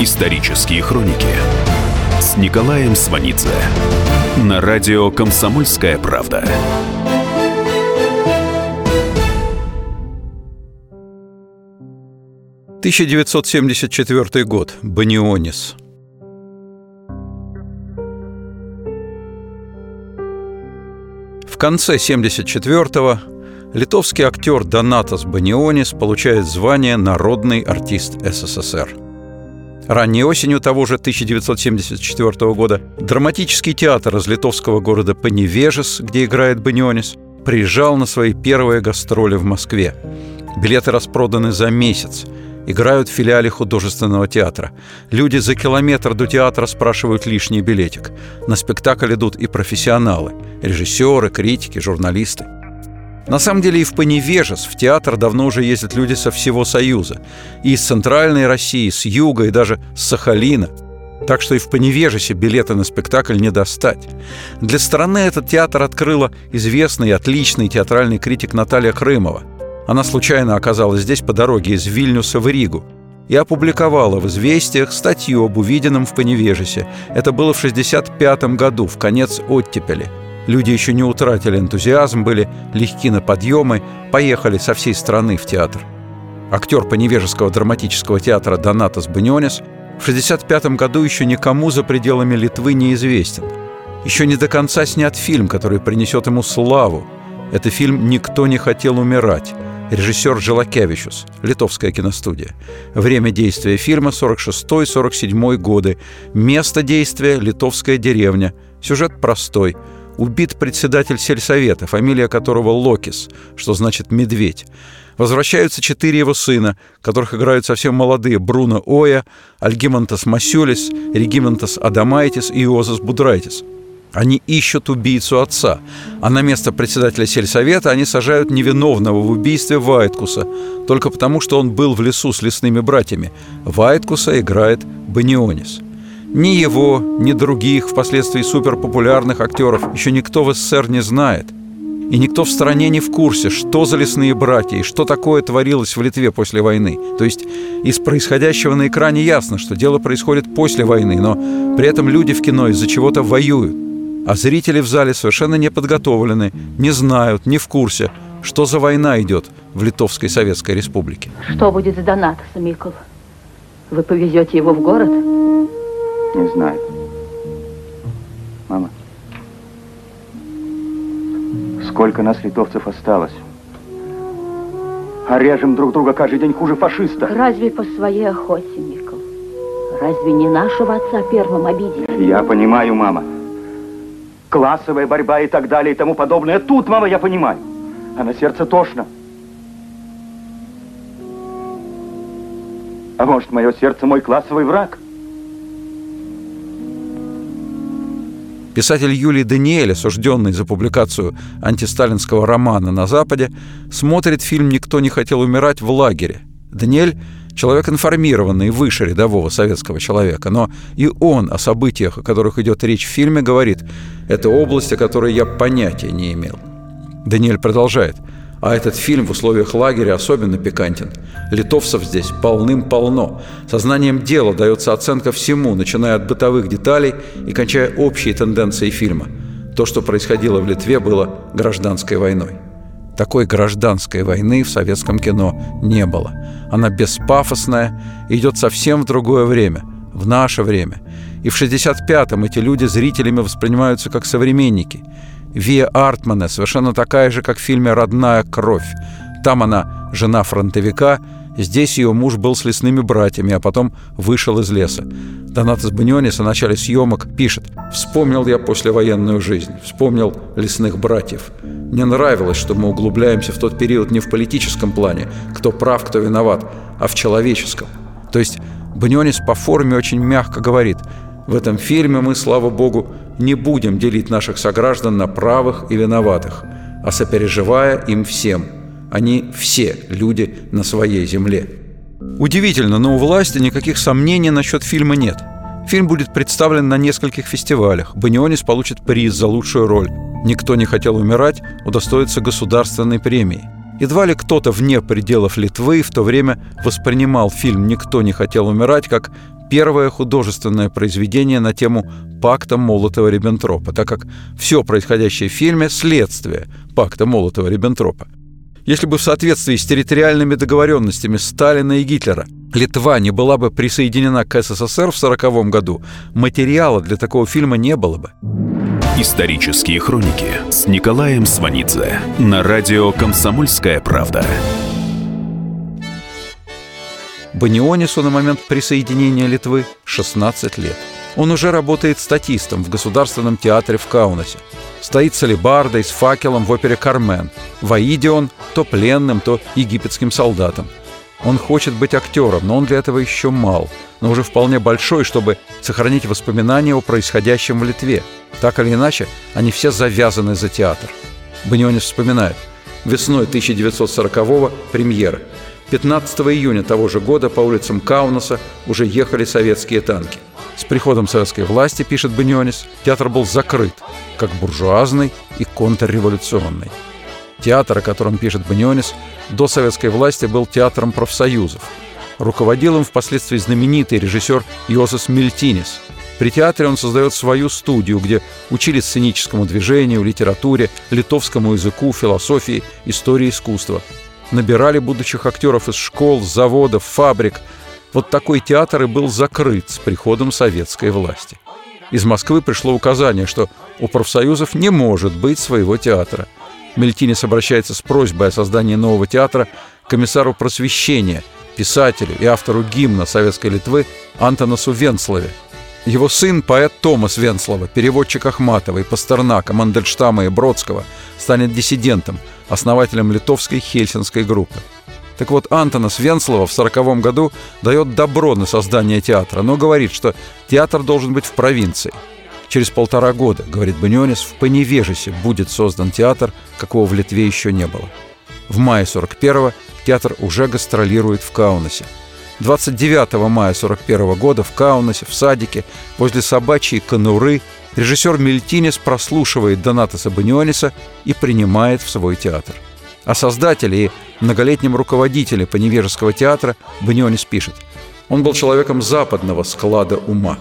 Исторические хроники с Николаем Сванидзе на радио «Комсомольская правда». «1974 год. Банионис. В конце 74-го литовский актер Донатас Банионис получает звание «Народный артист СССР». Ранней осенью того же 1974 года драматический театр из литовского города Паневежес, где играет Банионис, приезжал на свои первые гастроли в Москве. Билеты распроданы за месяц. Играют в филиале художественного театра. Люди за километр до театра спрашивают лишний билетик. На спектакль идут и профессионалы – режиссеры, критики, журналисты. На самом деле и в Поневежес в театр давно уже ездят люди со всего Союза. И из Центральной России, с Юга и даже с Сахалина. Так что и в Поневежесе билеты на спектакль не достать. Для страны этот театр открыла известный и отличный театральный критик Наталья Крымова. Она случайно оказалась здесь по дороге из Вильнюса в Ригу и опубликовала в «Известиях» статью об увиденном в Поневежесе. Это было в 1965 году, в конец оттепели – Люди еще не утратили энтузиазм, были легки на подъемы, поехали со всей страны в театр. Актер Поневежеского драматического театра Донатас Банионис в 1965 году еще никому за пределами Литвы неизвестен. Еще не до конца снят фильм, который принесет ему славу. Это фильм «Никто не хотел умирать». Режиссер Желакевичус, литовская киностудия. Время действия фильма 46-47 годы. Место действия – литовская деревня. Сюжет простой – Убит председатель сельсовета, фамилия которого Локис, что значит «медведь». Возвращаются четыре его сына, которых играют совсем молодые Бруно Оя, Альгимантас Масюлис, Регимантас Адамайтис и Иозас Будрайтис. Они ищут убийцу отца, а на место председателя сельсовета они сажают невиновного в убийстве Вайткуса, только потому, что он был в лесу с лесными братьями. Вайткуса играет Банионис – ни его, ни других, впоследствии суперпопулярных актеров еще никто в СССР не знает. И никто в стране не в курсе, что за лесные братья и что такое творилось в Литве после войны. То есть из происходящего на экране ясно, что дело происходит после войны, но при этом люди в кино из-за чего-то воюют. А зрители в зале совершенно не подготовлены, не знают, не в курсе, что за война идет в Литовской Советской Республике. Что будет с Донатосом, Микол? Вы повезете его в город? Не знаю. Мама, сколько нас, литовцев, осталось? А режем друг друга каждый день хуже фашиста. Разве по своей охоте, Никол? Разве не нашего отца первым обидели? Я понимаю, мама. Классовая борьба и так далее и тому подобное. Тут, мама, я понимаю. А на сердце тошно. А может, мое сердце мой классовый враг? Писатель Юлий Даниэль, осужденный за публикацию антисталинского романа на Западе, смотрит фильм «Никто не хотел умирать» в лагере. Даниэль – человек информированный выше рядового советского человека, но и он о событиях, о которых идет речь в фильме, говорит «это область, о которой я понятия не имел». Даниэль продолжает – а этот фильм в условиях лагеря особенно пикантен. Литовцев здесь полным-полно. Сознанием дела дается оценка всему, начиная от бытовых деталей и кончая общей тенденцией фильма. То, что происходило в Литве, было гражданской войной. Такой гражданской войны в советском кино не было. Она беспафосная, идет совсем в другое время, в наше время. И в 65-м эти люди зрителями воспринимаются как современники – Вия Артмана совершенно такая же, как в фильме «Родная кровь». Там она жена фронтовика, здесь ее муж был с лесными братьями, а потом вышел из леса. Донатас Банионис о начале съемок пишет «Вспомнил я послевоенную жизнь, вспомнил лесных братьев. Мне нравилось, что мы углубляемся в тот период не в политическом плане, кто прав, кто виноват, а в человеческом». То есть Банионис по форме очень мягко говорит «В этом фильме мы, слава богу, не будем делить наших сограждан на правых и виноватых, а сопереживая им всем. Они все люди на своей земле. Удивительно, но у власти никаких сомнений насчет фильма нет. Фильм будет представлен на нескольких фестивалях. Банионис получит приз за лучшую роль. «Никто не хотел умирать» удостоится государственной премии. Едва ли кто-то вне пределов Литвы в то время воспринимал фильм «Никто не хотел умирать» как первое художественное произведение на тему пакта Молотова-Риббентропа, так как все происходящее в фильме – следствие пакта Молотова-Риббентропа. Если бы в соответствии с территориальными договоренностями Сталина и Гитлера Литва не была бы присоединена к СССР в 1940 году, материала для такого фильма не было бы. Исторические хроники с Николаем Сванидзе на радио «Комсомольская правда». Банионису на момент присоединения Литвы 16 лет. Он уже работает статистом в Государственном театре в Каунасе. Стоит с алебардой, с факелом в опере «Кармен». В Аиде он то пленным, то египетским солдатом. Он хочет быть актером, но он для этого еще мал, но уже вполне большой, чтобы сохранить воспоминания о происходящем в Литве. Так или иначе, они все завязаны за театр. Банионис вспоминает. Весной 1940-го премьера. 15 июня того же года по улицам Каунаса уже ехали советские танки. С приходом советской власти, пишет Банионис, театр был закрыт, как буржуазный и контрреволюционный. Театр, о котором пишет Банионис, до советской власти был театром профсоюзов. Руководил им впоследствии знаменитый режиссер Йосис Мельтинис. При театре он создает свою студию, где учили сценическому движению, литературе, литовскому языку, философии, истории искусства – набирали будущих актеров из школ, заводов, фабрик. Вот такой театр и был закрыт с приходом советской власти. Из Москвы пришло указание, что у профсоюзов не может быть своего театра. Мельтинес обращается с просьбой о создании нового театра комиссару просвещения, писателю и автору гимна Советской Литвы Антонасу Венслове. Его сын, поэт Томас Венслова, переводчик Ахматова и Пастернака, Мандельштама и Бродского, станет диссидентом – основателем литовской хельсинской группы. Так вот, Антонас Венслова в 1940 году дает добро на создание театра, но говорит, что театр должен быть в провинции. Через полтора года, говорит Банионис, в Поневежесе будет создан театр, какого в Литве еще не было. В мае 41-го театр уже гастролирует в Каунасе. 29 мая 41 года в Каунасе, в садике, возле собачьей конуры Режиссер Мельтинес прослушивает Донатаса Баниониса и принимает в свой театр. О создателе и многолетнем руководителе Поневежеского театра Банионис пишет. Он был человеком западного склада ума.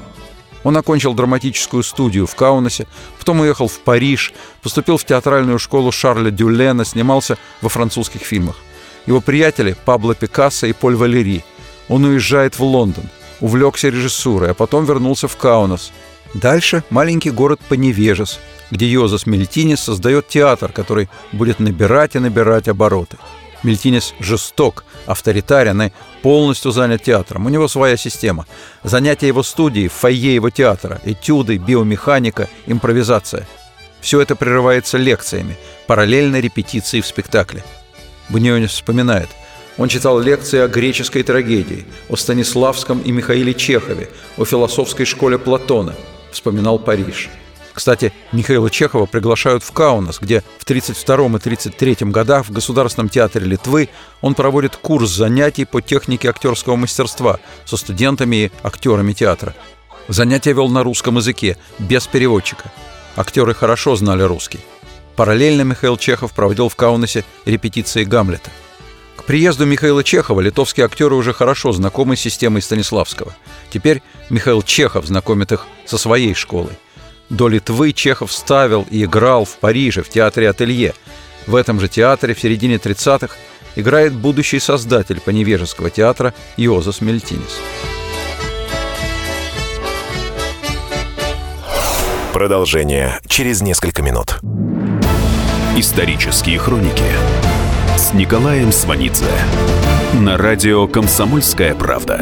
Он окончил драматическую студию в Каунасе, потом уехал в Париж, поступил в театральную школу Шарля Дюлена, снимался во французских фильмах. Его приятели Пабло Пикассо и Поль Валери. Он уезжает в Лондон, увлекся режиссурой, а потом вернулся в Каунас – Дальше маленький город Поневежес, где Йозас Мельтинес создает театр, который будет набирать и набирать обороты. Мельтинес жесток, авторитарен и полностью занят театром. У него своя система. Занятия его студии, фойе его театра, этюды, биомеханика, импровизация. Все это прерывается лекциями, параллельно репетиции в спектакле. Бунионис вспоминает – он читал лекции о греческой трагедии, о Станиславском и Михаиле Чехове, о философской школе Платона – вспоминал Париж. Кстати, Михаила Чехова приглашают в Каунас, где в 1932 и 1933 годах в Государственном театре Литвы он проводит курс занятий по технике актерского мастерства со студентами и актерами театра. Занятия вел на русском языке, без переводчика. Актеры хорошо знали русский. Параллельно Михаил Чехов проводил в Каунасе репетиции Гамлета – приезду Михаила Чехова литовские актеры уже хорошо знакомы с системой Станиславского. Теперь Михаил Чехов знакомит их со своей школой. До Литвы Чехов ставил и играл в Париже в театре «Ателье». В этом же театре в середине 30-х играет будущий создатель Поневежеского театра Йозас Мельтинис. Продолжение через несколько минут. Исторические хроники с Николаем Сванидзе на радио «Комсомольская правда».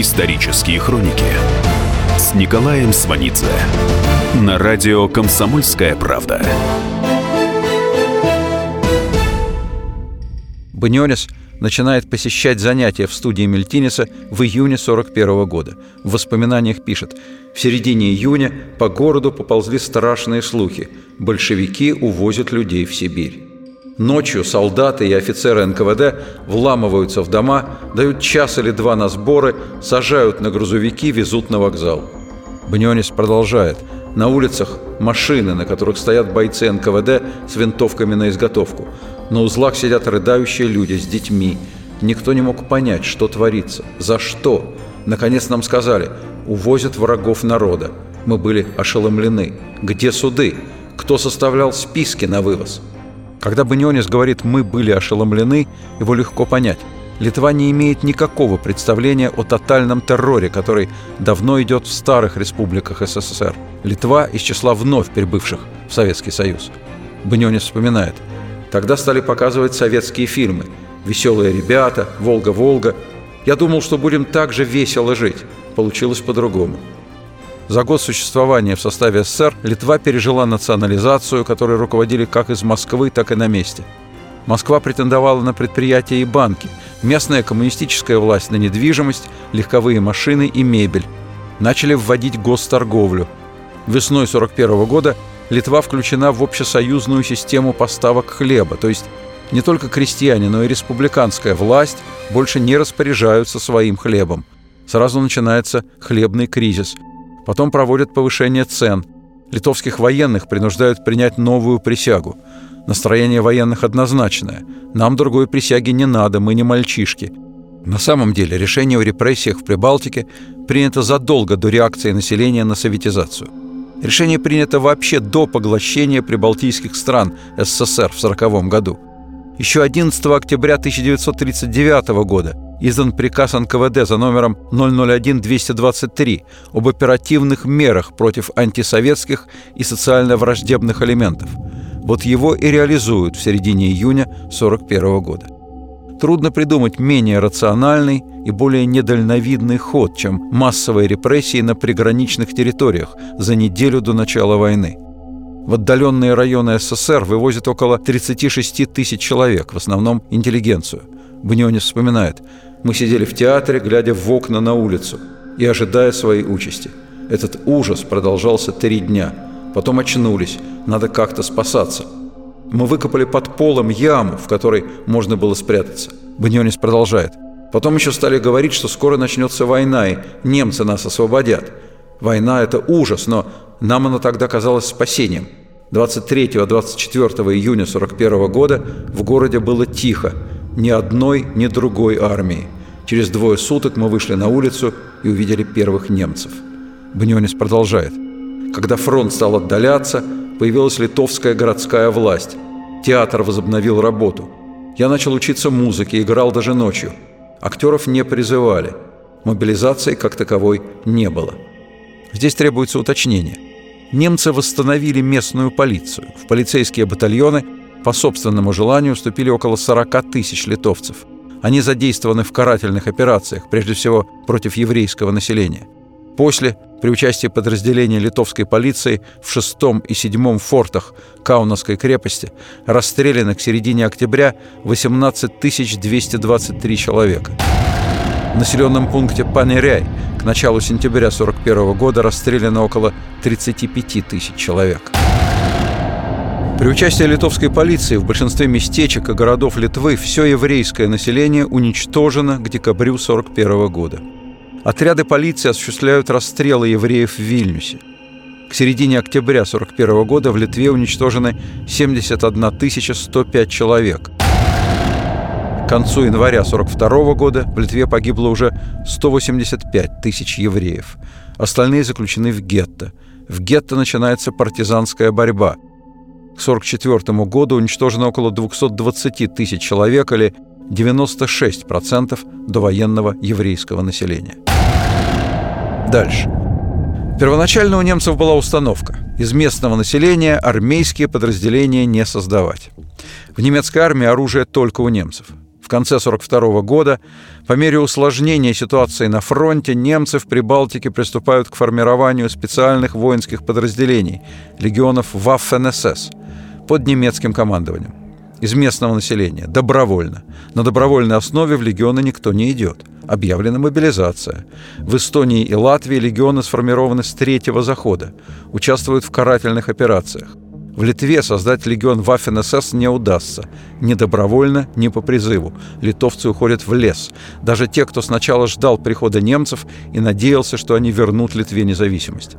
Исторические хроники с Николаем Сванидзе на радио «Комсомольская правда». Банионис начинает посещать занятия в студии Мельтинеса в июне 41 года. В воспоминаниях пишет «В середине июня по городу поползли страшные слухи. Большевики увозят людей в Сибирь». Ночью солдаты и офицеры НКВД вламываются в дома, дают час или два на сборы, сажают на грузовики, везут на вокзал. Бнёнис продолжает. На улицах машины, на которых стоят бойцы НКВД с винтовками на изготовку. На узлах сидят рыдающие люди с детьми. Никто не мог понять, что творится, за что. Наконец нам сказали, увозят врагов народа. Мы были ошеломлены. Где суды? Кто составлял списки на вывоз? Когда Банионис говорит «мы были ошеломлены», его легко понять. Литва не имеет никакого представления о тотальном терроре, который давно идет в старых республиках СССР. Литва из числа вновь прибывших в Советский Союз. Банионис вспоминает. Тогда стали показывать советские фильмы. «Веселые ребята», «Волга-Волга». Я думал, что будем так же весело жить. Получилось по-другому. За год существования в составе СССР Литва пережила национализацию, которой руководили как из Москвы, так и на месте. Москва претендовала на предприятия и банки, местная коммунистическая власть на недвижимость, легковые машины и мебель. Начали вводить госторговлю. Весной 1941 года Литва включена в общесоюзную систему поставок хлеба, то есть не только крестьяне, но и республиканская власть больше не распоряжаются своим хлебом. Сразу начинается хлебный кризис – Потом проводят повышение цен. Литовских военных принуждают принять новую присягу. Настроение военных однозначное. Нам другой присяги не надо, мы не мальчишки. На самом деле решение о репрессиях в Прибалтике принято задолго до реакции населения на советизацию. Решение принято вообще до поглощения прибалтийских стран СССР в 1940 году. Еще 11 октября 1939 года издан приказ НКВД за номером 001-223 об оперативных мерах против антисоветских и социально враждебных элементов. Вот его и реализуют в середине июня 1941 года. Трудно придумать менее рациональный и более недальновидный ход, чем массовые репрессии на приграничных территориях за неделю до начала войны. В отдаленные районы СССР вывозят около 36 тысяч человек, в основном интеллигенцию. Бнёнис вспоминает – мы сидели в театре, глядя в окна на улицу и ожидая своей участи. Этот ужас продолжался три дня. Потом очнулись, надо как-то спасаться. Мы выкопали под полом яму, в которой можно было спрятаться. Банионис продолжает. Потом еще стали говорить, что скоро начнется война, и немцы нас освободят. Война – это ужас, но нам она тогда казалась спасением. 23-24 июня 41 года в городе было тихо, ни одной, ни другой армии. Через двое суток мы вышли на улицу и увидели первых немцев. Бнёнис продолжает. Когда фронт стал отдаляться, появилась литовская городская власть. Театр возобновил работу. Я начал учиться музыке, играл даже ночью. Актеров не призывали. Мобилизации как таковой не было. Здесь требуется уточнение. Немцы восстановили местную полицию. В полицейские батальоны по собственному желанию вступили около 40 тысяч литовцев. Они задействованы в карательных операциях, прежде всего против еврейского населения. После, при участии подразделения литовской полиции в шестом и седьмом фортах Каунасской крепости, расстреляно к середине октября 18 223 человека. В населенном пункте Панеряй к началу сентября 1941 года расстреляно около 35 тысяч человек. При участии литовской полиции в большинстве местечек и городов Литвы все еврейское население уничтожено к декабрю 1941 года. Отряды полиции осуществляют расстрелы евреев в Вильнюсе. К середине октября 1941 года в Литве уничтожены 71 105 человек. К концу января 1942 года в Литве погибло уже 185 тысяч евреев. Остальные заключены в гетто. В гетто начинается партизанская борьба – 1944 году уничтожено около 220 тысяч человек или 96% довоенного еврейского населения. Дальше. Первоначально у немцев была установка – из местного населения армейские подразделения не создавать. В немецкой армии оружие только у немцев. В конце 1942 года, по мере усложнения ситуации на фронте, немцы в Прибалтике приступают к формированию специальных воинских подразделений – легионов Waffen-СС – под немецким командованием. из местного населения, добровольно. На добровольной основе в легионы никто не идет. Объявлена мобилизация. В Эстонии и Латвии легионы сформированы с третьего захода. Участвуют в карательных операциях. В Литве создать легион Waffen-СС не удастся. Ни добровольно, ни по призыву. Литовцы уходят в лес. Даже те, кто сначала ждал прихода немцев и надеялся, что они вернут Литве независимость.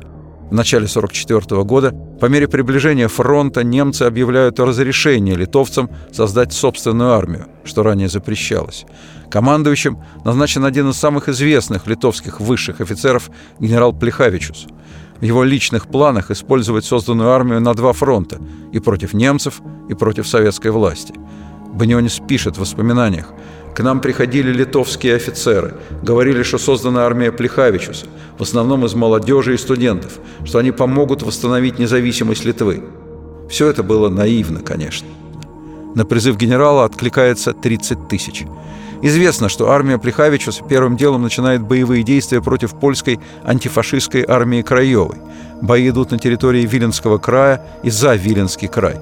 В начале 1944 года, по мере приближения фронта, немцы объявляют о разрешении литовцам создать собственную армию, что ранее запрещалось. Командующим назначен один из самых известных литовских высших офицеров генерал Плехавичус – в его личных планах использовать созданную армию на два фронта – и против немцев, и против советской власти. Банионис пишет в воспоминаниях «К нам приходили литовские офицеры, говорили, что создана армия Плехавичуса, в основном из молодежи и студентов, что они помогут восстановить независимость Литвы». Все это было наивно, конечно. На призыв генерала откликается 30 тысяч – Известно, что армия Плехавичуса первым делом начинает боевые действия против польской антифашистской армии Краевой. Бои идут на территории Виленского края и за Виленский край.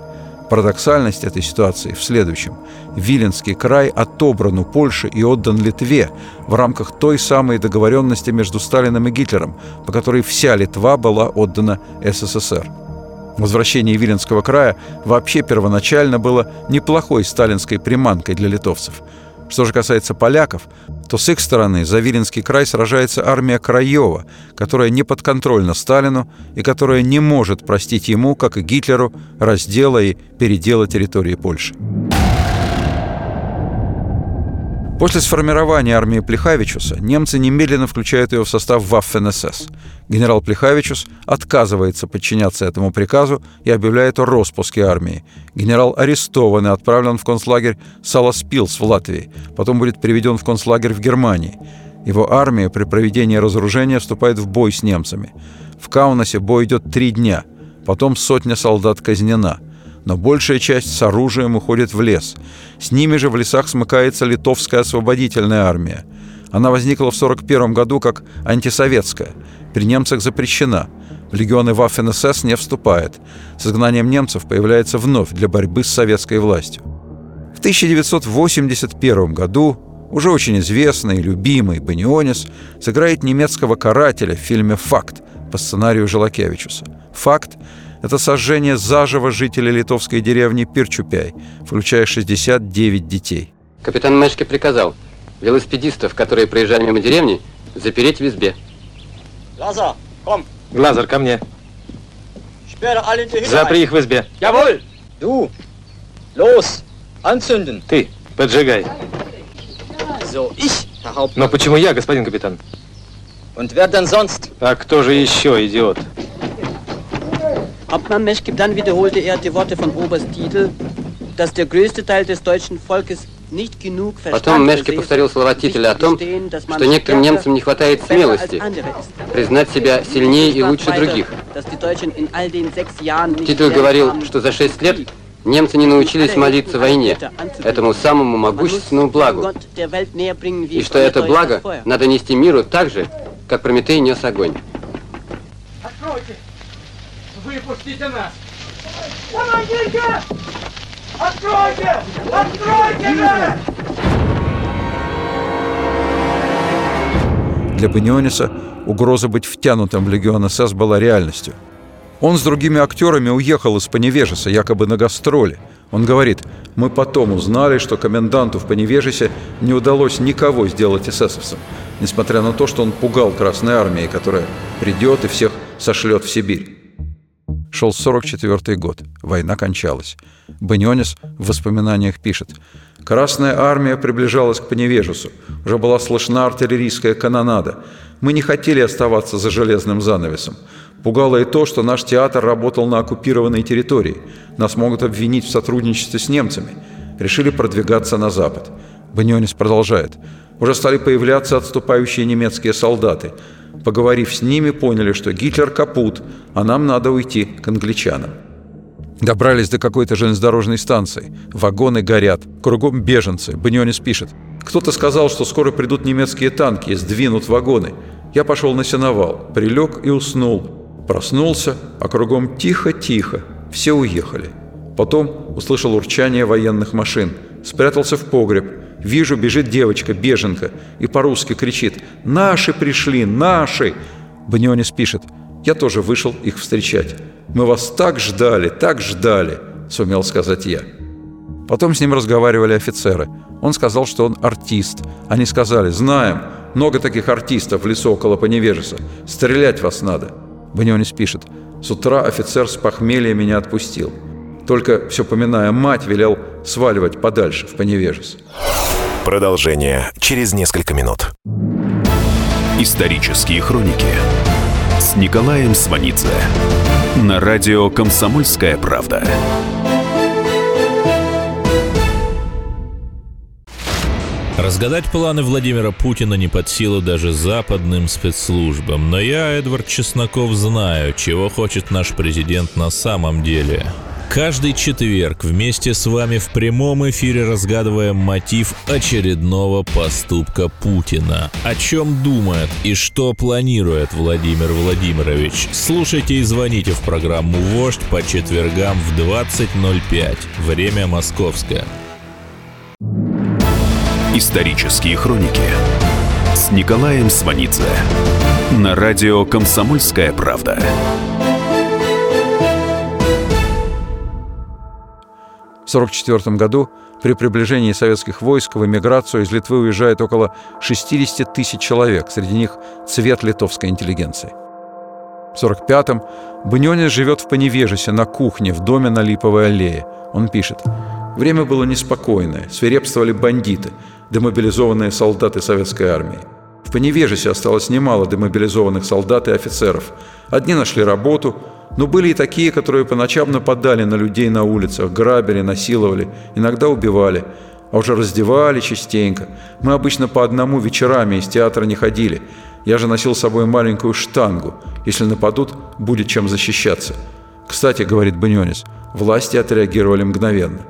Парадоксальность этой ситуации в следующем. Виленский край отобран у Польши и отдан Литве в рамках той самой договоренности между Сталиным и Гитлером, по которой вся Литва была отдана СССР. Возвращение Виленского края вообще первоначально было неплохой сталинской приманкой для литовцев – что же касается поляков, то с их стороны за Виленский край сражается армия Краева, которая не подконтрольна Сталину и которая не может простить ему, как и Гитлеру, раздела и передела территории Польши. После сформирования армии Плехавичуса немцы немедленно включают ее в состав Waffen-СС. Генерал Плехавичус отказывается подчиняться этому приказу и объявляет о распуске армии. Генерал арестован и отправлен в концлагерь Саласпилс в Латвии, потом будет переведен в концлагерь в Германии. Его армия при проведении разоружения вступает в бой с немцами. В Каунасе бой идет три дня, потом сотня солдат казнена – но большая часть с оружием уходит в лес. С ними же в лесах смыкается литовская освободительная армия. Она возникла в 1941 году как антисоветская. При немцах запрещена. В легионы Waffen-СС не вступает. С изгнанием немцев появляется вновь для борьбы с советской властью. В 1981 году уже очень известный и любимый Банионис сыграет немецкого карателя в фильме «Факт» по сценарию Желакевичуса. «Факт» это сожжение заживо жителей литовской деревни Пирчупяй, включая 69 детей. Капитан Мешки приказал велосипедистов, которые проезжали мимо деревни, запереть в избе. Глазар, ком. Глазар, ко мне. Запри их в избе. Jawohl! Du! Los! Anzünden! Ты, поджигай. Но почему я, господин капитан? Und wer denn sonst? А кто же еще, идиот? Hauptmann Meschke, dann wiederholte er die Worte von Oberst Titel, dass der größte Teil des deutschen Volkes Потом Мешке повторил слова Тителя о том, что некоторым немцам не хватает смелости признать себя сильнее и лучше других. Титл говорил, что за шесть лет немцы не научились молиться войне, этому самому могущественному благу, и что это благо надо нести миру так же, как Прометей нес огонь. Выпустите нас! Помогите! Откройте! Откройте же! Для Баниониса угроза быть втянутым в легион СС была реальностью. Он с другими актерами уехал из Поневежеса, якобы на гастроли. Он говорит, мы потом узнали, что коменданту в Поневежесе не удалось никого сделать эсэсовцем, несмотря на то, что он пугал Красной Армией, которая придет и всех сошлет в Сибирь. Шел 44 год. Война кончалась. Банионис в воспоминаниях пишет. «Красная армия приближалась к Поневежесу. Уже была слышна артиллерийская канонада. Мы не хотели оставаться за железным занавесом. Пугало и то, что наш театр работал на оккупированной территории. Нас могут обвинить в сотрудничестве с немцами. Решили продвигаться на запад». Банионис продолжает. «Уже стали появляться отступающие немецкие солдаты. Поговорив с ними, поняли, что Гитлер капут, а нам надо уйти к англичанам. Добрались до какой-то железнодорожной станции. Вагоны горят. Кругом беженцы. Банионис пишет. Кто-то сказал, что скоро придут немецкие танки и сдвинут вагоны. Я пошел на сеновал, прилег и уснул. Проснулся, а кругом тихо-тихо. Все уехали. Потом услышал урчание военных машин. Спрятался в погреб. Вижу, бежит девочка, беженка, и по-русски кричит «Наши пришли! Наши!» Банионис пишет «Я тоже вышел их встречать. Мы вас так ждали, так ждали!» — сумел сказать я. Потом с ним разговаривали офицеры. Он сказал, что он артист. Они сказали «Знаем, много таких артистов в лесу около Поневежеса. Стрелять вас надо!» Банионис пишет «С утра офицер с похмелья меня отпустил. Только, все поминая мать, велел сваливать подальше, в Поневежес». Продолжение через несколько минут. Исторические хроники с Николаем Сванидзе на радио «Комсомольская правда». Разгадать планы Владимира Путина не под силу даже западным спецслужбам. Но я, Эдвард Чесноков, знаю, чего хочет наш президент на самом деле. Каждый четверг вместе с вами в прямом эфире разгадываем мотив очередного поступка Путина. О чем думает и что планирует Владимир Владимирович. Слушайте и звоните в программу «Вождь» по четвергам в 20.05. Время московское. Исторические хроники с Николаем Сванидзе на радио «Комсомольская правда». 1944 году при приближении советских войск в эмиграцию из Литвы уезжает около 60 тысяч человек, среди них цвет литовской интеллигенции. В 1945-м Банионис живет в Поневежесе на кухне в доме на Липовой аллее. Он пишет «Время было неспокойное, свирепствовали бандиты, демобилизованные солдаты советской армии. В Поневежесе осталось немало демобилизованных солдат и офицеров. Одни нашли работу, но были и такие, которые по ночам нападали на людей на улицах, грабили, насиловали, иногда убивали, а уже раздевали частенько. Мы обычно по одному вечерами из театра не ходили. Я же носил с собой маленькую штангу. Если нападут, будет чем защищаться. Кстати, говорит Банионис, власти отреагировали мгновенно.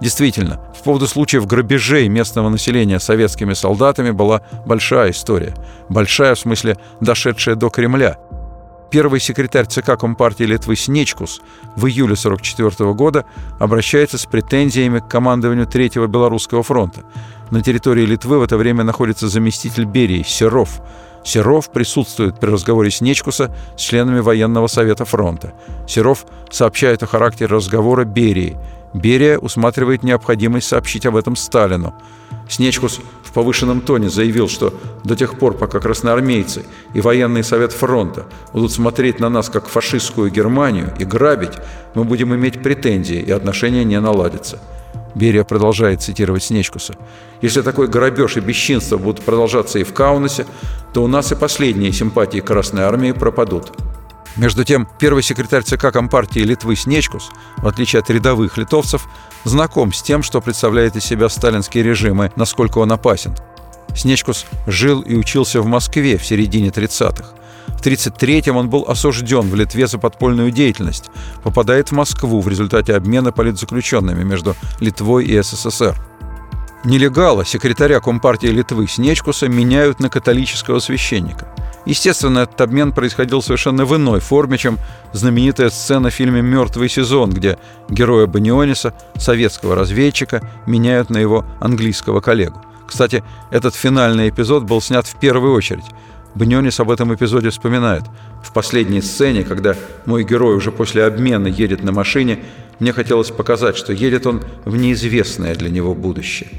Действительно, в поводу случаев грабежей местного населения советскими солдатами была большая история. Большая, в смысле, дошедшая до Кремля. Первый секретарь ЦК Компартии Литвы Снечкус в июле 1944 года обращается с претензиями к командованию Третьего Белорусского фронта. На территории Литвы в это время находится заместитель Берии Серов. Серов присутствует при разговоре Снечкуса с членами военного совета фронта. Серов сообщает о характере разговора Берии – Берия усматривает необходимость сообщить об этом Сталину. Снечкус повышенном тоне заявил, что до тех пор, пока красноармейцы и военный совет фронта будут смотреть на нас как фашистскую Германию и грабить, мы будем иметь претензии и отношения не наладятся. Берия продолжает цитировать Снечкуса. «Если такой грабеж и бесчинство будут продолжаться и в Каунасе, то у нас и последние симпатии Красной Армии пропадут». Между тем, первый секретарь ЦК Компартии Литвы Снечкус, в отличие от рядовых литовцев, знаком с тем, что представляет из себя сталинский режим и насколько он опасен. Снечкус жил и учился в Москве в середине 30-х. В 1933-м он был осужден в Литве за подпольную деятельность, попадает в Москву в результате обмена политзаключенными между Литвой и СССР. Нелегала, секретаря Компартии Литвы Снечкуса, меняют на католического священника – Естественно, этот обмен происходил совершенно в иной форме, чем знаменитая сцена в фильме «Мертвый сезон», где героя Баниониса, советского разведчика, меняют на его английского коллегу. Кстати, этот финальный эпизод был снят в первую очередь. Банионис об этом эпизоде вспоминает. В последней сцене, когда мой герой уже после обмена едет на машине, мне хотелось показать, что едет он в неизвестное для него будущее.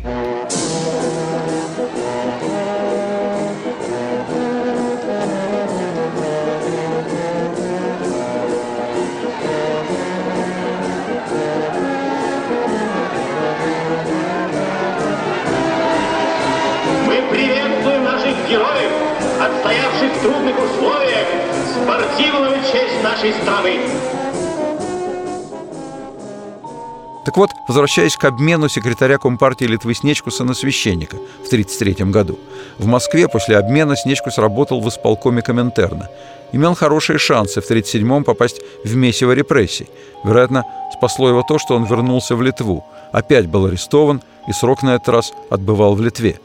Так вот, возвращаясь к обмену секретаря Компартии Литвы Снечкуса на священника в 1933 году. В Москве после обмена Снечкус работал в исполкоме Коминтерна. Имел хорошие шансы в 1937-м попасть в месиво репрессий. Вероятно, спасло его то, что он вернулся в Литву. Опять был арестован и срок на этот раз отбывал в Литве.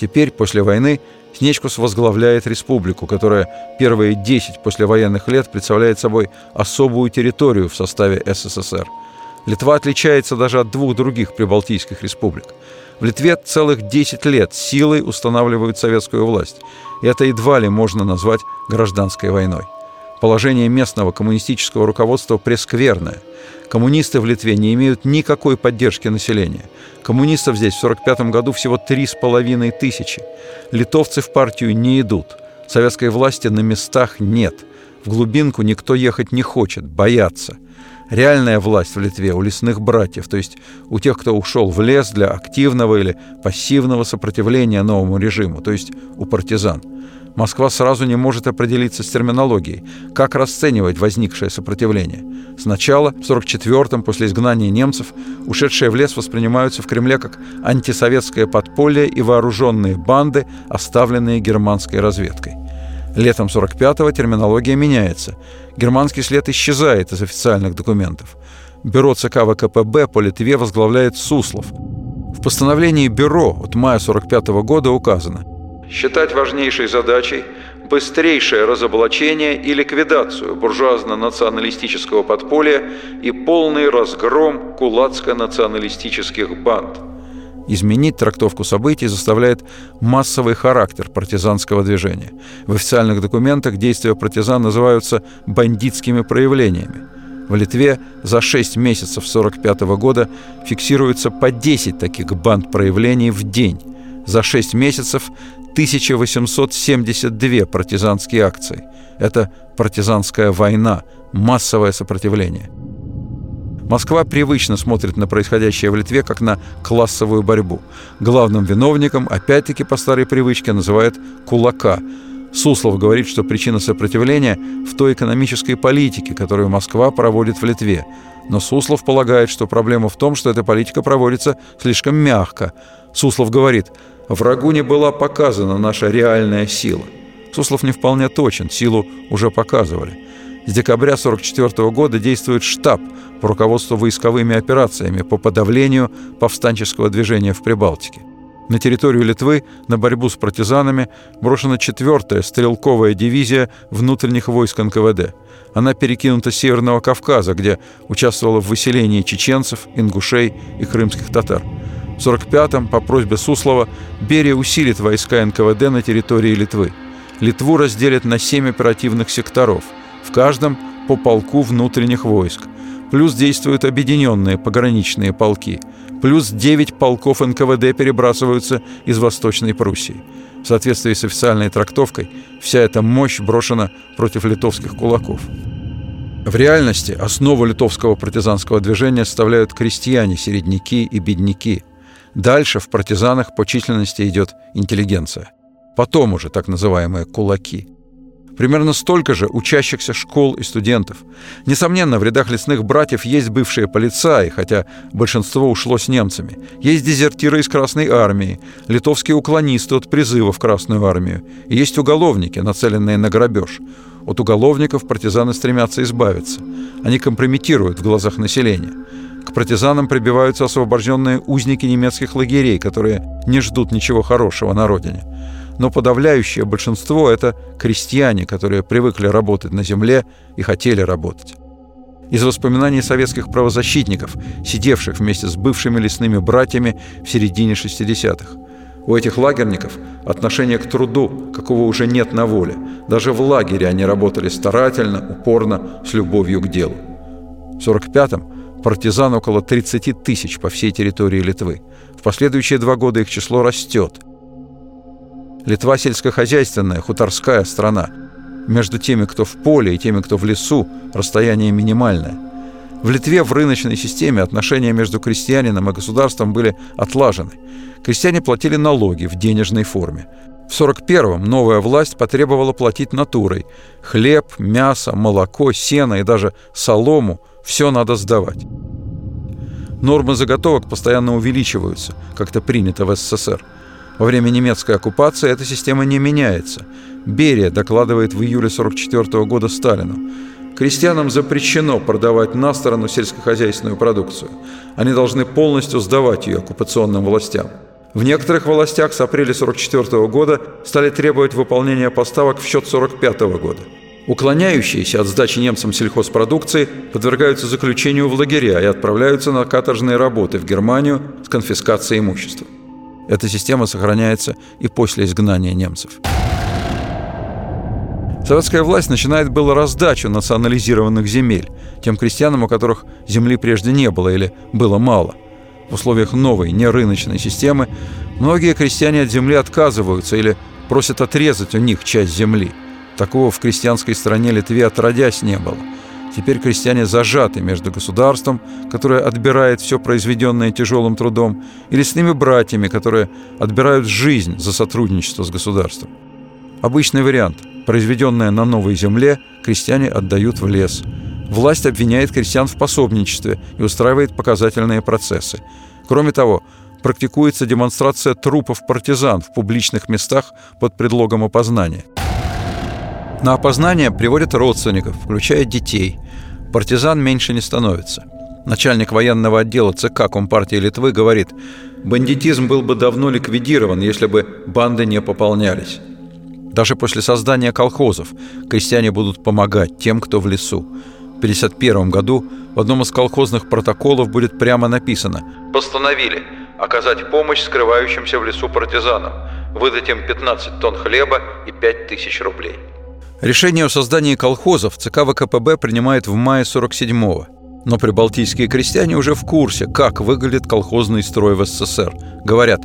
Теперь, после войны, Снечкус возглавляет республику, которая первые 10 послевоенных лет представляет собой особую территорию в составе СССР – Литва отличается даже от двух других прибалтийских республик. В Литве целых 10 лет силой устанавливают советскую власть. И это едва ли можно назвать гражданской войной. Положение местного коммунистического руководства прескверное. Коммунисты в Литве не имеют никакой поддержки населения. Коммунистов здесь в 1945 году всего три с половиной тысячи. Литовцы в партию не идут. Советской власти на местах нет. В глубинку никто ехать не хочет, боятся. Реальная власть в Литве у лесных братьев, то есть у тех, кто ушел в лес для активного или пассивного сопротивления новому режиму, то есть у партизан – Москва сразу не может определиться с терминологией, как расценивать возникшее сопротивление. Сначала, в 44-м, после изгнания немцев, ушедшие в лес воспринимаются в Кремле как антисоветское подполье и вооруженные банды, оставленные германской разведкой. Летом 45-го терминология меняется. Германский след исчезает из официальных документов. Бюро ЦК ВКПБ по Литве возглавляет Суслов. В постановлении Бюро от мая 45 -го года указано – считать важнейшей задачей быстрейшее разоблачение и ликвидацию буржуазно-националистического подполья и полный разгром кулацко-националистических банд. Изменить трактовку событий заставляет массовый характер партизанского движения. В официальных документах действия партизан называются бандитскими проявлениями. В Литве за 6 месяцев 1945 года фиксируется по 10 таких банд проявлений в день. За 6 месяцев 1872 партизанские акции. Это партизанская война, массовое сопротивление. Москва привычно смотрит на происходящее в Литве как на классовую борьбу. Главным виновником, опять-таки по старой привычке, называет кулака. Суслов говорит, что причина сопротивления в той экономической политике, которую Москва проводит в Литве. Но Суслов полагает, что проблема в том, что эта политика проводится слишком мягко. Суслов говорит, Врагу не была показана наша реальная сила. Суслов не вполне точен, силу уже показывали. С декабря 1944 года действует штаб по руководству войсковыми операциями по подавлению повстанческого движения в Прибалтике. На территорию Литвы на борьбу с партизанами брошена четвертая стрелковая дивизия внутренних войск НКВД. Она перекинута с Северного Кавказа, где участвовала в выселении чеченцев, ингушей и крымских татар. В 1945-м по просьбе Суслова Берия усилит войска НКВД на территории Литвы. Литву разделят на семь оперативных секторов, в каждом по полку внутренних войск. Плюс действуют объединенные пограничные полки. Плюс 9 полков НКВД перебрасываются из Восточной Пруссии. В соответствии с официальной трактовкой, вся эта мощь брошена против литовских кулаков. В реальности основу литовского партизанского движения составляют крестьяне, середняки и бедняки – Дальше в партизанах по численности идет интеллигенция. Потом уже так называемые «кулаки». Примерно столько же учащихся школ и студентов. Несомненно, в рядах лесных братьев есть бывшие полицаи, хотя большинство ушло с немцами. Есть дезертиры из Красной армии, литовские уклонисты от призыва в Красную армию. И есть уголовники, нацеленные на грабеж. От уголовников партизаны стремятся избавиться. Они компрометируют в глазах населения. К партизанам прибиваются освобожденные узники немецких лагерей, которые не ждут ничего хорошего на родине. Но подавляющее большинство – это крестьяне, которые привыкли работать на земле и хотели работать. Из воспоминаний советских правозащитников, сидевших вместе с бывшими лесными братьями в середине 60-х. У этих лагерников отношение к труду, какого уже нет на воле. Даже в лагере они работали старательно, упорно, с любовью к делу. В 45-м партизан около 30 тысяч по всей территории Литвы. В последующие два года их число растет. Литва сельскохозяйственная, хуторская страна. Между теми, кто в поле, и теми, кто в лесу, расстояние минимальное. В Литве в рыночной системе отношения между крестьянином и государством были отлажены. Крестьяне платили налоги в денежной форме. В 41-м новая власть потребовала платить натурой. Хлеб, мясо, молоко, сено и даже солому – все надо сдавать. Нормы заготовок постоянно увеличиваются, как это принято в СССР. Во время немецкой оккупации эта система не меняется. Берия докладывает в июле 1944 года Сталину. Крестьянам запрещено продавать на сторону сельскохозяйственную продукцию. Они должны полностью сдавать ее оккупационным властям. В некоторых властях с апреля 1944 года стали требовать выполнения поставок в счет 1945 года. Уклоняющиеся от сдачи немцам сельхозпродукции подвергаются заключению в лагеря и отправляются на каторжные работы в Германию с конфискацией имущества. Эта система сохраняется и после изгнания немцев. Советская власть начинает было раздачу национализированных земель тем крестьянам, у которых земли прежде не было или было мало. В условиях новой, нерыночной системы многие крестьяне от земли отказываются или просят отрезать у них часть земли. Такого в крестьянской стране Литве отродясь не было. Теперь крестьяне зажаты между государством, которое отбирает все произведенное тяжелым трудом, и лесными братьями, которые отбирают жизнь за сотрудничество с государством. Обычный вариант – произведенное на новой земле, крестьяне отдают в лес. Власть обвиняет крестьян в пособничестве и устраивает показательные процессы. Кроме того, практикуется демонстрация трупов партизан в публичных местах под предлогом опознания. На опознание приводят родственников, включая детей. Партизан меньше не становится. Начальник военного отдела ЦК Компартии Литвы говорит, бандитизм был бы давно ликвидирован, если бы банды не пополнялись. Даже после создания колхозов крестьяне будут помогать тем, кто в лесу. В 1951 году в одном из колхозных протоколов будет прямо написано «Постановили оказать помощь скрывающимся в лесу партизанам, выдать им 15 тонн хлеба и 5 тысяч рублей». Решение о создании колхозов ЦК ВКПБ принимает в мае 47-го. Но прибалтийские крестьяне уже в курсе, как выглядит колхозный строй в СССР. Говорят,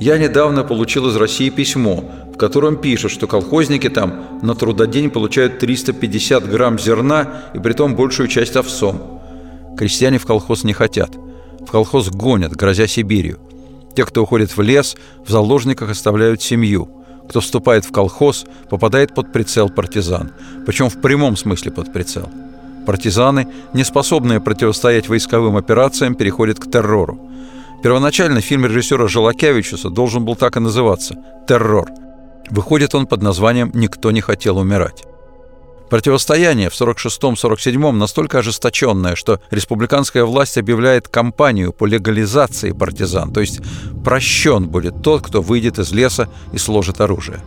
я недавно получил из России письмо, в котором пишут, что колхозники там на трудодень получают 350 грамм зерна и притом большую часть овсом. Крестьяне в колхоз не хотят. В колхоз гонят, грозя Сибирью. Те, кто уходит в лес, в заложниках оставляют семью. Кто вступает в колхоз, попадает под прицел партизан. Причем в прямом смысле под прицел. Партизаны, не способные противостоять войсковым операциям, переходят к террору. Первоначально фильм режиссера Желакевичуса должен был так и называться «Террор». Выходит он под названием «Никто не хотел умирать». Противостояние в 46-47 настолько ожесточенное, что республиканская власть объявляет кампанию по легализации партизан, то есть прощен будет тот, кто выйдет из леса и сложит оружие.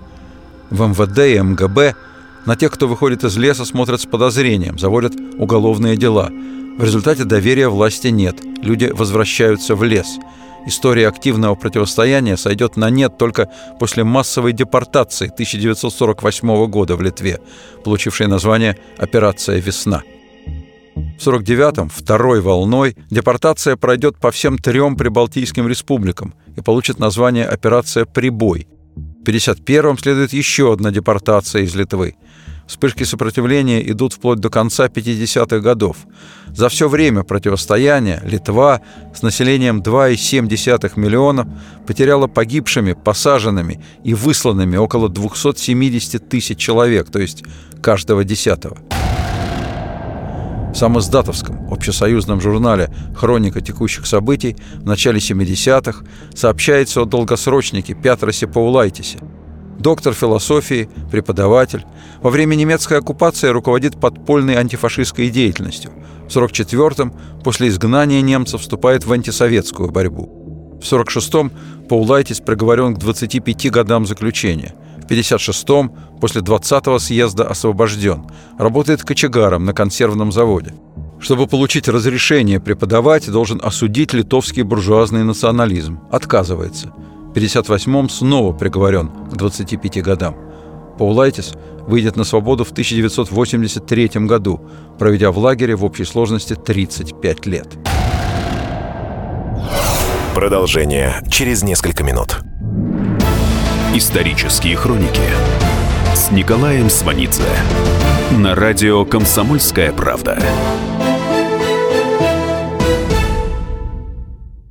В МВД и МГБ на тех, кто выходит из леса, смотрят с подозрением, заводят уголовные дела – в результате доверия власти нет, люди возвращаются в лес. История активного противостояния сойдет на нет только после массовой депортации 1948 года в Литве, получившей название «Операция «Весна». В 49-м, второй волной, депортация пройдет по всем трем прибалтийским республикам и получит название «Операция «Прибой». В 51-м следует еще одна депортация из Литвы – Вспышки сопротивления идут вплоть до конца 50-х годов. За все время противостояния Литва с населением 2,7 миллиона потеряла погибшими, посаженными и высланными около 270 тысяч человек, то есть каждого десятого. В самоздатовском общесоюзном журнале «Хроника текущих событий» в начале 70-х сообщается о долгосрочнике Пятросе Паулайтисе – доктор философии, преподаватель. Во время немецкой оккупации руководит подпольной антифашистской деятельностью. В 1944-м, после изгнания немцев, вступает в антисоветскую борьбу. В 1946-м Паулайтис приговорен к 25 годам заключения. В 1956-м, после 20-го съезда, освобожден. Работает кочегаром на консервном заводе. Чтобы получить разрешение преподавать, должен осудить литовский буржуазный национализм. Отказывается – 1958-м снова приговорен к 25 годам. Паулайтис выйдет на свободу в 1983 году, проведя в лагере в общей сложности 35 лет. Продолжение через несколько минут. Исторические хроники с Николаем Сванидзе на радио «Комсомольская правда».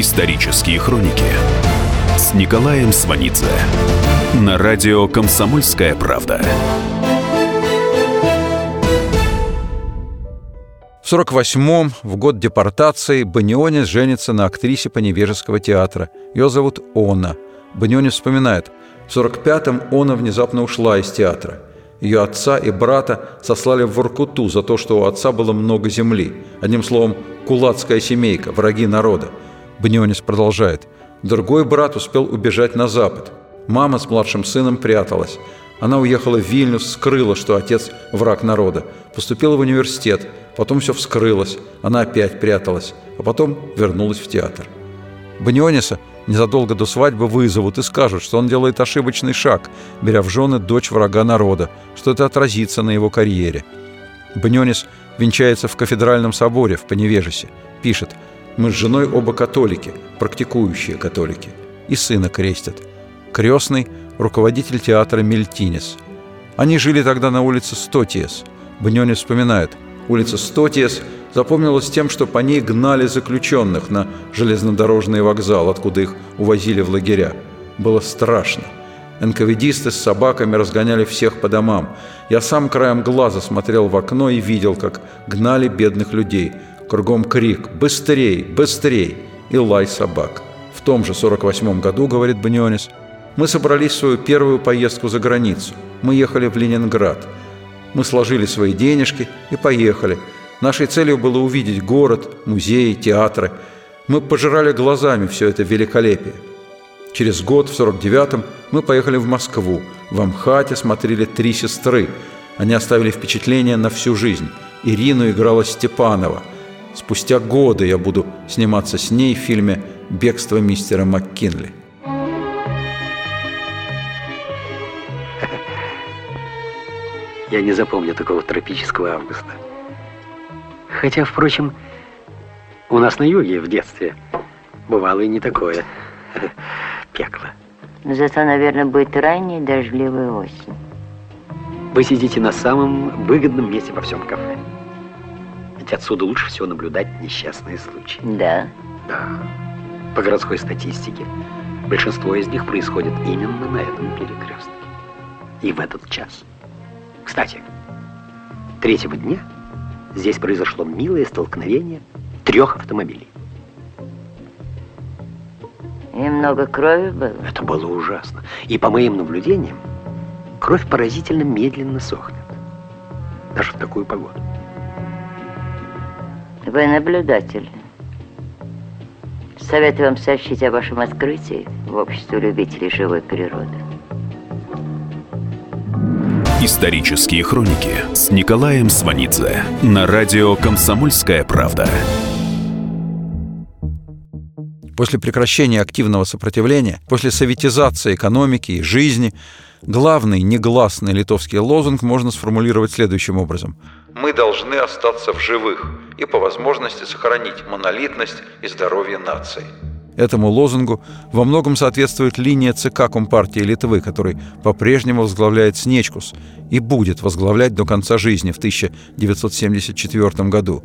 Исторические хроники с Николаем Сванидзе на радио «Комсомольская правда». В 48-м, в год депортации, Банионис женится на актрисе Поневежеского театра. Ее зовут Она. Банионис вспоминает, в 45-м Она внезапно ушла из театра. Ее отца и брата сослали в Воркуту за то, что у отца было много земли. Одним словом, кулацкая семейка, враги народа. Банионис продолжает. Другой брат успел убежать на запад. Мама с младшим сыном пряталась. Она уехала в Вильнюс, скрыла, что отец – враг народа. Поступила в университет, потом все вскрылось. Она опять пряталась, а потом вернулась в театр. Баниониса незадолго до свадьбы вызовут и скажут, что он делает ошибочный шаг, беря в жены дочь врага народа, что это отразится на его карьере. Банионис венчается в кафедральном соборе в Поневежесе. Пишет – мы с женой оба католики, практикующие католики. И сына крестят. Крестный – руководитель театра Мельтинес. Они жили тогда на улице Стотиес. Баньони вспоминает. Улица Стотиес запомнилась тем, что по ней гнали заключенных на железнодорожный вокзал, откуда их увозили в лагеря. Было страшно. НКВДисты с собаками разгоняли всех по домам. Я сам краем глаза смотрел в окно и видел, как гнали бедных людей – Кругом крик «Быстрей! Быстрей!» и лай собак. В том же 48 году, говорит Банионис, мы собрались в свою первую поездку за границу. Мы ехали в Ленинград. Мы сложили свои денежки и поехали. Нашей целью было увидеть город, музеи, театры. Мы пожирали глазами все это великолепие. Через год, в 49-м, мы поехали в Москву. В Амхате смотрели «Три сестры». Они оставили впечатление на всю жизнь. Ирину играла Степанова – Спустя годы я буду сниматься с ней в фильме «Бегство мистера МакКинли». Я не запомню такого тропического августа. Хотя, впрочем, у нас на юге в детстве бывало и не такое пекло. Зато, наверное, будет ранняя дождливая осень. Вы сидите на самом выгодном месте во всем кафе. Ведь отсюда лучше всего наблюдать несчастные случаи. Да. Да. По городской статистике, большинство из них происходит именно на этом перекрестке. И в этот час. Кстати, третьего дня здесь произошло милое столкновение трех автомобилей. И много крови было? Это было ужасно. И по моим наблюдениям, кровь поразительно медленно сохнет. Даже в такую погоду. Вы наблюдатель. Советую вам сообщить о вашем открытии в обществе любителей живой природы. Исторические хроники с Николаем Сванидзе на радио «Комсомольская правда». После прекращения активного сопротивления, после советизации экономики и жизни, главный негласный литовский лозунг можно сформулировать следующим образом – мы должны остаться в живых и по возможности сохранить монолитность и здоровье нации. Этому лозунгу во многом соответствует линия ЦК Компартии Литвы, который по-прежнему возглавляет Снечкус и будет возглавлять до конца жизни в 1974 году.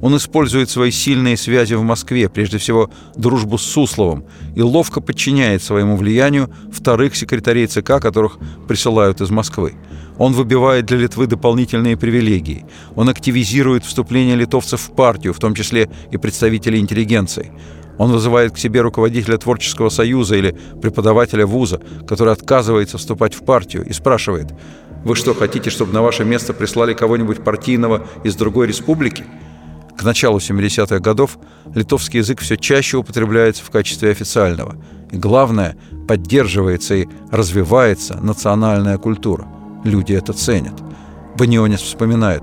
Он использует свои сильные связи в Москве, прежде всего дружбу с Сусловым, и ловко подчиняет своему влиянию вторых секретарей ЦК, которых присылают из Москвы. Он выбивает для Литвы дополнительные привилегии. Он активизирует вступление литовцев в партию, в том числе и представителей интеллигенции. Он вызывает к себе руководителя творческого союза или преподавателя вуза, который отказывается вступать в партию и спрашивает, «Вы что, хотите, чтобы на ваше место прислали кого-нибудь партийного из другой республики?» К началу 70-х годов литовский язык все чаще употребляется в качестве официального. И главное, поддерживается и развивается национальная культура. Люди это ценят. Банионис вспоминает.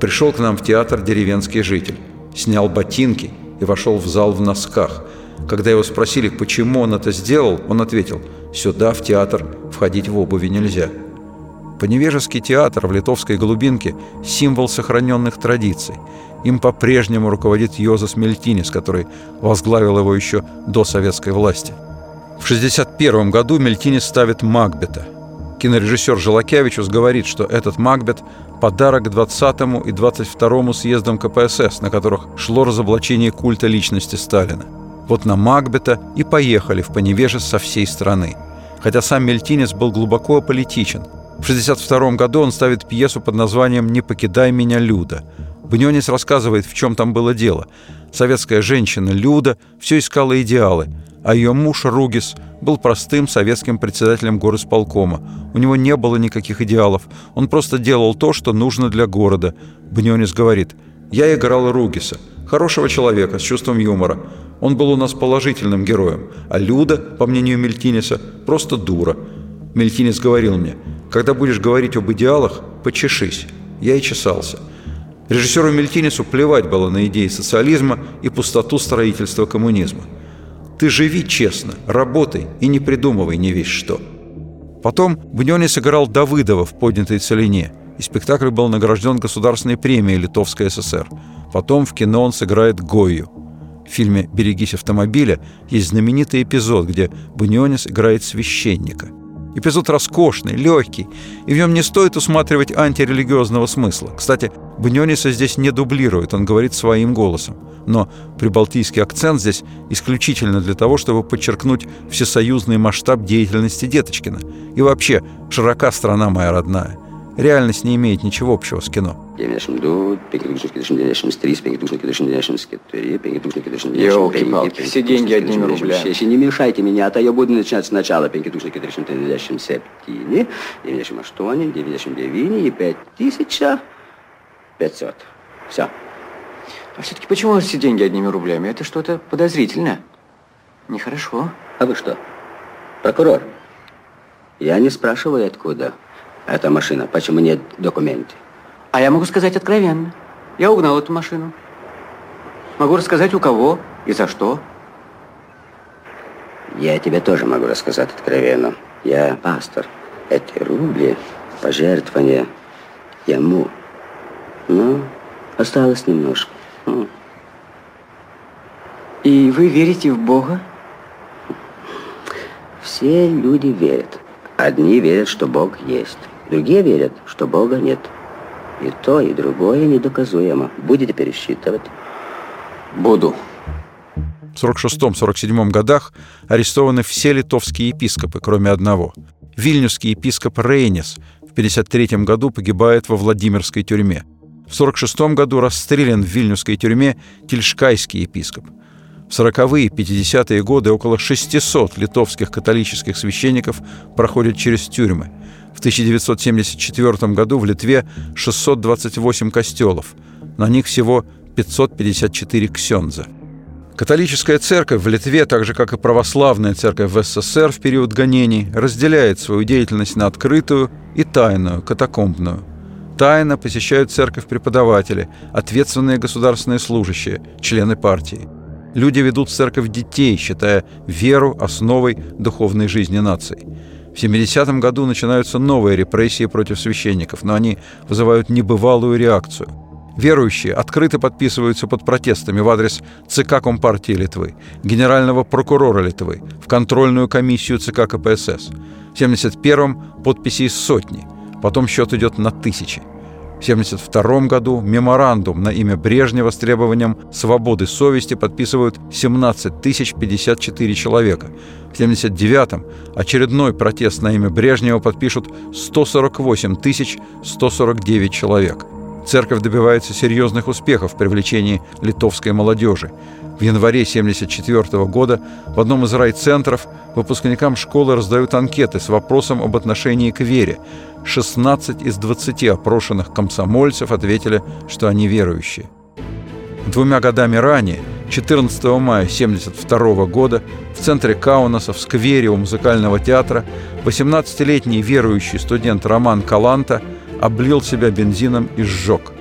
«Пришел к нам в театр деревенский житель, снял ботинки и вошел в зал в носках. Когда его спросили, почему он это сделал, он ответил «Сюда, в театр, входить в обуви нельзя». Поневежеский театр в литовской глубинке – символ сохраненных традиций. Им по-прежнему руководит Йозас Мельтинис, который возглавил его еще до советской власти. В 1961 году Мельтинис ставит Макбета. Кинорежиссер Желакевичус говорит, что этот Макбет – подарок к 20 и 22 съездам КПСС, на которых шло разоблачение культа личности Сталина. Вот на Макбета и поехали в Поневеже со всей страны. Хотя сам Мельтинец был глубоко аполитичен. В 1962 году он ставит пьесу под названием «Не покидай меня, Люда». Бнёнис рассказывает, в чем там было дело. Советская женщина Люда все искала идеалы, а ее муж Ругис был простым советским председателем горосполкома. У него не было никаких идеалов. Он просто делал то, что нужно для города. Бнёнис говорит, «Я играл Ругиса, хорошего человека с чувством юмора. Он был у нас положительным героем, а Люда, по мнению Мельтинеса, просто дура. Мельтинес говорил мне, когда будешь говорить об идеалах, почешись. Я и чесался. Режиссеру Мельтинесу плевать было на идеи социализма и пустоту строительства коммунизма. Ты живи честно, работай и не придумывай не весь что. Потом Бнёни сыграл Давыдова в «Поднятой целине», и спектакль был награжден Государственной премией Литовской ССР. Потом в кино он сыграет Гою. В фильме «Берегись автомобиля» есть знаменитый эпизод, где Бунионис играет священника. Эпизод роскошный, легкий, и в нем не стоит усматривать антирелигиозного смысла. Кстати, Буньониса здесь не дублирует, он говорит своим голосом. Но прибалтийский акцент здесь исключительно для того, чтобы подчеркнуть всесоюзный масштаб деятельности Деточкина. И вообще, широка страна моя родная. Реальность не имеет ничего общего с кино. Елки-палки, все деньги одними рублями. Не мешайте меня, а то я буду начинать сначала. Септине, 98, 99 и 5500. Все. А все-таки почему все деньги одними рублями? Это что-то подозрительное. Нехорошо. А вы что, прокурор? Я не спрашиваю, откуда эта машина, почему нет документов. А я могу сказать откровенно. Я угнал эту машину. Могу рассказать, у кого и за что. Я тебе тоже могу рассказать откровенно. Я пастор. Эти рубли, пожертвования ему. Ну, осталось немножко. Ну. И вы верите в Бога? Все люди верят. Одни верят, что Бог есть. Другие верят, что Бога нет. И то, и другое недоказуемо. Будете пересчитывать? Буду. В 46-47 годах арестованы все литовские епископы, кроме одного. Вильнюсский епископ Рейнис в 53 году погибает во Владимирской тюрьме. В 46 году расстрелян в Вильнюсской тюрьме Тильшкайский епископ. В 40-е и 50-е годы около 600 литовских католических священников проходят через тюрьмы. В 1974 году в Литве 628 костелов. На них всего 554 ксенза. Католическая церковь в Литве, так же как и православная церковь в СССР в период гонений, разделяет свою деятельность на открытую и тайную, катакомбную. Тайно посещают церковь преподаватели, ответственные государственные служащие, члены партии. Люди ведут в церковь детей, считая веру основой духовной жизни нации. В 70-м году начинаются новые репрессии против священников, но они вызывают небывалую реакцию. Верующие открыто подписываются под протестами в адрес ЦК Компартии Литвы, генерального прокурора Литвы, в контрольную комиссию ЦК КПСС. В 71-м подписи из сотни, потом счет идет на тысячи. В 1972 году меморандум на имя Брежнева с требованием свободы совести подписывают 17 тысяч 54 человека. В 1979 очередной протест на имя Брежнева подпишут 148 тысяч 149 человек. Церковь добивается серьезных успехов в привлечении литовской молодежи. В январе 1974 года в одном из райцентров выпускникам школы раздают анкеты с вопросом об отношении к вере. 16 из 20 опрошенных комсомольцев ответили, что они верующие. Двумя годами ранее, 14 мая 1972 года, в центре Каунаса, в сквере у музыкального театра, 18-летний верующий студент Роман Каланта облил себя бензином и сжег.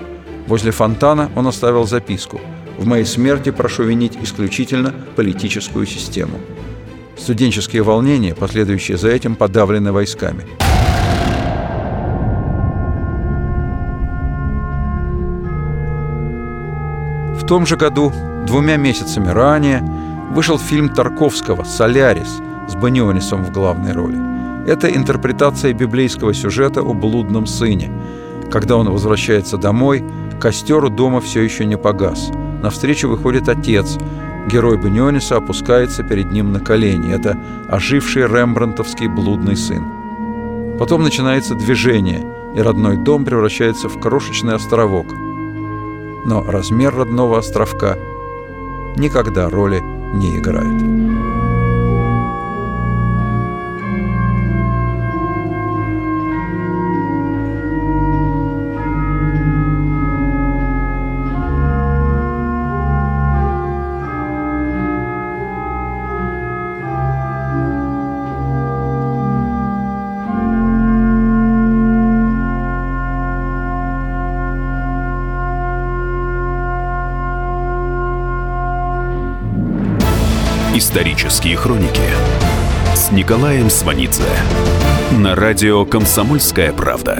Возле фонтана он оставил записку В моей смерти прошу винить исключительно политическую систему. Студенческие волнения, последующие за этим, подавлены войсками. В том же году, двумя месяцами ранее, вышел фильм Тарковского «Солярис» с Банионисом в главной роли. Это интерпретация библейского сюжета о блудном сыне. Когда он возвращается домой, костер у дома все еще не погас. Навстречу выходит отец. Герой Баниониса опускается перед ним на колени. Это оживший рембрандтовский блудный сын. Потом начинается движение, и родной дом превращается в крошечный островок. Но размер родного островка никогда роли не играет. Исторические хроники с Николаем Сванидзе на радио «Комсомольская правда».